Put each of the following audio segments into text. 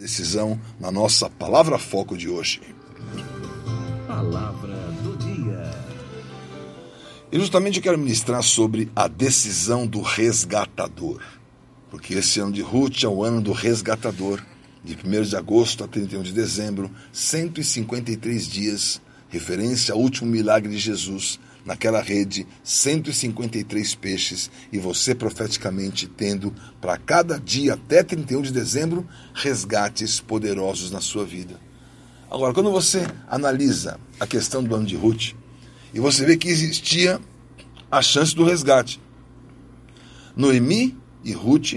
decisão na nossa palavra foco de hoje. Palavra do dia. E justamente eu quero ministrar sobre a decisão do resgatador. Porque esse ano de Ruth é o ano do resgatador. De 1 de agosto a 31 de dezembro, 153 dias, referência ao último milagre de Jesus, naquela rede 153 peixes e você profeticamente tendo para cada dia até 31 de dezembro resgates poderosos na sua vida. Agora, quando você analisa a questão do ano de Ruth e você vê que existia a chance do resgate, Noemi e Ruth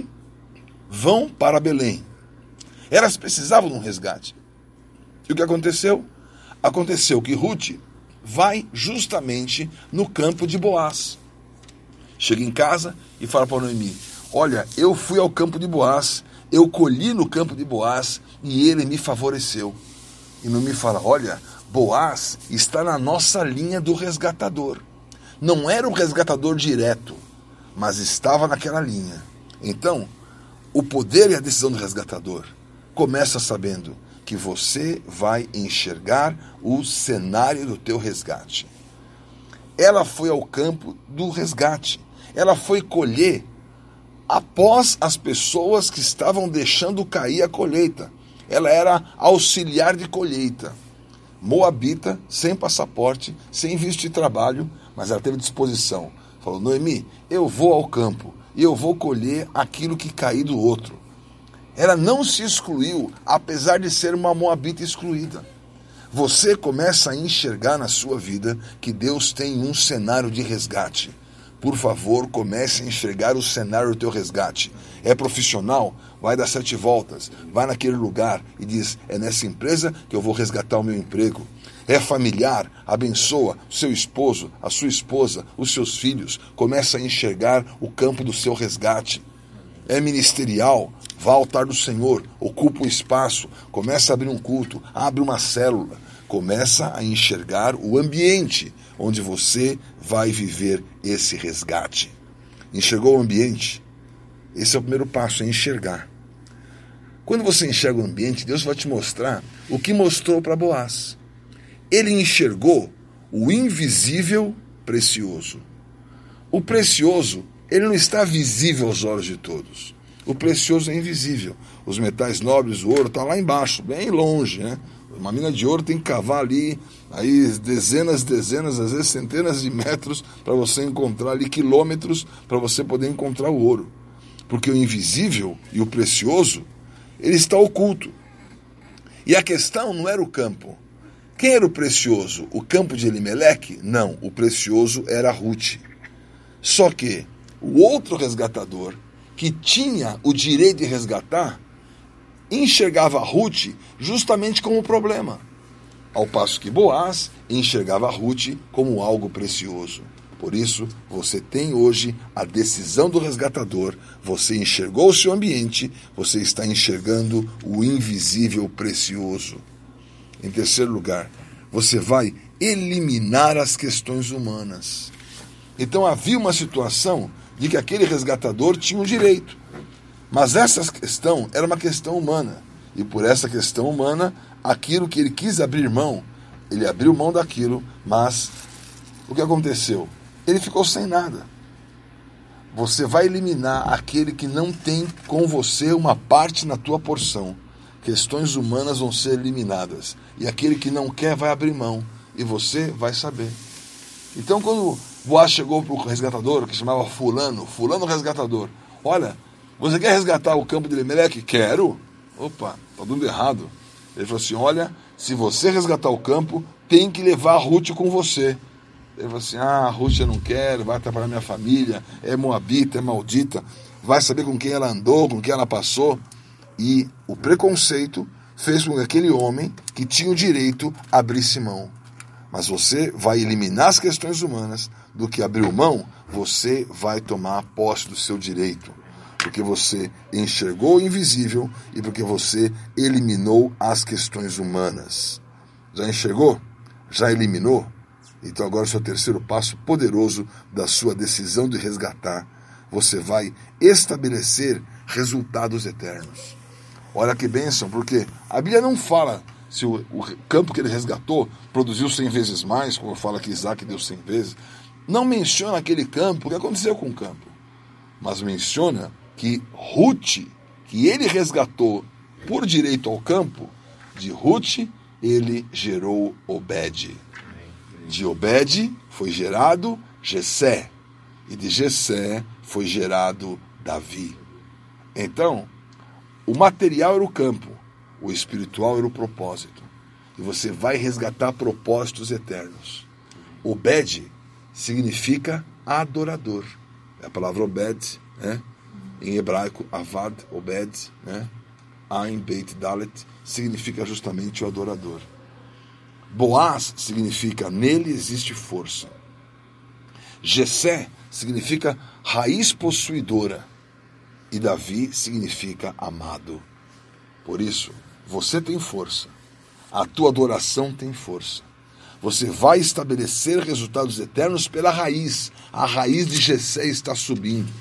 vão para Belém. Elas precisavam de um resgate. E o que aconteceu? Aconteceu que Ruth vai justamente no campo de Boaz. Chega em casa e fala para Noemi: Olha, eu fui ao campo de Boaz, eu colhi no campo de Boaz e ele me favoreceu. E Noemi fala: Olha, Boaz está na nossa linha do resgatador. Não era um resgatador direto, mas estava naquela linha. Então, o poder e a decisão do resgatador começa sabendo que você vai enxergar o cenário do teu resgate. Ela foi ao campo do resgate. Ela foi colher após as pessoas que estavam deixando cair a colheita. Ela era auxiliar de colheita. Moabita, sem passaporte, sem visto de trabalho, mas ela teve disposição. Falou: Noemi, eu vou ao campo e eu vou colher aquilo que cair do outro. Ela não se excluiu, apesar de ser uma moabita excluída. Você começa a enxergar na sua vida que Deus tem um cenário de resgate. Por favor, comece a enxergar o cenário do teu resgate. É profissional? Vai dar sete voltas. Vai naquele lugar e diz: é nessa empresa que eu vou resgatar o meu emprego. É familiar? Abençoa o seu esposo, a sua esposa, os seus filhos. Começa a enxergar o campo do seu resgate. É ministerial? Vá ao altar do Senhor, ocupa um espaço, começa a abrir um culto, abre uma célula, começa a enxergar o ambiente onde você vai viver esse resgate. Enxergou o ambiente? Esse é o primeiro passo, é enxergar. Quando você enxerga o ambiente, Deus vai te mostrar o que mostrou para Boaz. Ele enxergou o invisível precioso. O precioso, ele não está visível aos olhos de todos. O precioso é invisível. Os metais nobres, o ouro, está lá embaixo, bem longe, né? Uma mina de ouro tem que cavar ali aí dezenas, dezenas, às vezes centenas de metros para você encontrar ali quilômetros para você poder encontrar o ouro. Porque o invisível e o precioso, ele está oculto. E a questão não era o campo. Quem era o precioso? O campo de Elimeleque? Não, o precioso era Ruth. Só que o outro resgatador, que tinha o direito de resgatar, enxergava Ruth justamente como problema, ao passo que Boaz enxergava Ruth como algo precioso. Por isso, você tem hoje a decisão do resgatador, você enxergou o seu ambiente, você está enxergando o invisível precioso. Em terceiro lugar, você vai eliminar as questões humanas. Então havia uma situação de que aquele resgatador tinha um direito. Mas essa questão era uma questão humana. E por essa questão humana, aquilo que ele quis abrir mão, ele abriu mão daquilo, mas o que aconteceu? Ele ficou sem nada. Você vai eliminar aquele que não tem com você uma parte na tua porção. Questões humanas vão ser eliminadas. E aquele que não quer vai abrir mão. E você vai saber. Então, quando Boaz chegou para o resgatador, que chamava Fulano, Fulano resgatador. Olha, você quer resgatar o campo de Elimelec? Quero. Opa, está dando errado. Ele falou assim: Olha, se você resgatar o campo, tem que levar a Ruth com você. Ele falou assim: Ah, a Ruth eu não quero, vai atrapalhar minha família, é moabita, é maldita, vai saber com quem ela andou, com quem ela passou. E o preconceito fez com que aquele homem que tinha o direito abrisse mão. Mas você vai eliminar as questões humanas do que abriu mão, você vai tomar posse do seu direito. Porque você enxergou o invisível e porque você eliminou as questões humanas. Já enxergou? Já eliminou? Então agora o seu terceiro passo poderoso da sua decisão de resgatar, você vai estabelecer resultados eternos. Olha que bênção, porque a Bíblia não fala se o, o campo que ele resgatou produziu 100 vezes mais, como fala que Isaac deu 100 vezes. Não menciona aquele campo, o que aconteceu com o campo. Mas menciona que Ruth, que ele resgatou por direito ao campo, de Ruth ele gerou Obed. De Obed foi gerado Jessé, e de Jessé foi gerado Davi. Então, o material era o campo, o espiritual era o propósito. E você vai resgatar propósitos eternos. Obed significa adorador. É a palavra Obed, né? em hebraico, Avad, Obed, né? Ain Beit Dalet, significa justamente o adorador. Boaz significa nele existe força. Jessé significa raiz possuidora. E Davi significa amado. Por isso, você tem força. A tua adoração tem força. Você vai estabelecer resultados eternos pela raiz. A raiz de Jessé está subindo.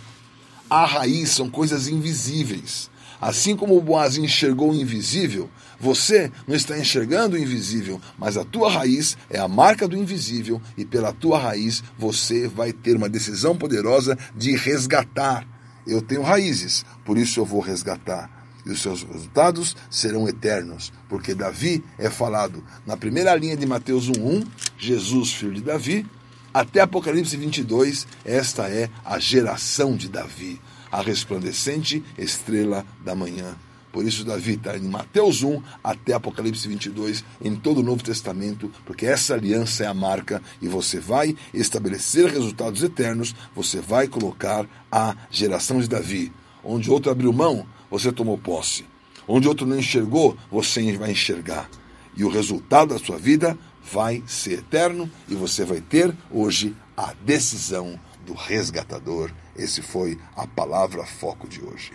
A raiz são coisas invisíveis. Assim como Boaz enxergou o invisível, você não está enxergando o invisível, mas a tua raiz é a marca do invisível e pela tua raiz você vai ter uma decisão poderosa de resgatar. Eu tenho raízes, por isso eu vou resgatar. E os seus resultados serão eternos, porque Davi é falado na primeira linha de Mateus 1:1, Jesus, filho de Davi, até Apocalipse 22, esta é a geração de Davi a resplandecente estrela da manhã. Por isso, Davi está em Mateus 1 até Apocalipse 22, em todo o Novo Testamento, porque essa aliança é a marca e você vai estabelecer resultados eternos, você vai colocar a geração de Davi. Onde outro abriu mão, você tomou posse. Onde outro não enxergou, você vai enxergar. E o resultado da sua vida vai ser eterno e você vai ter hoje a decisão do resgatador. Esse foi a palavra foco de hoje.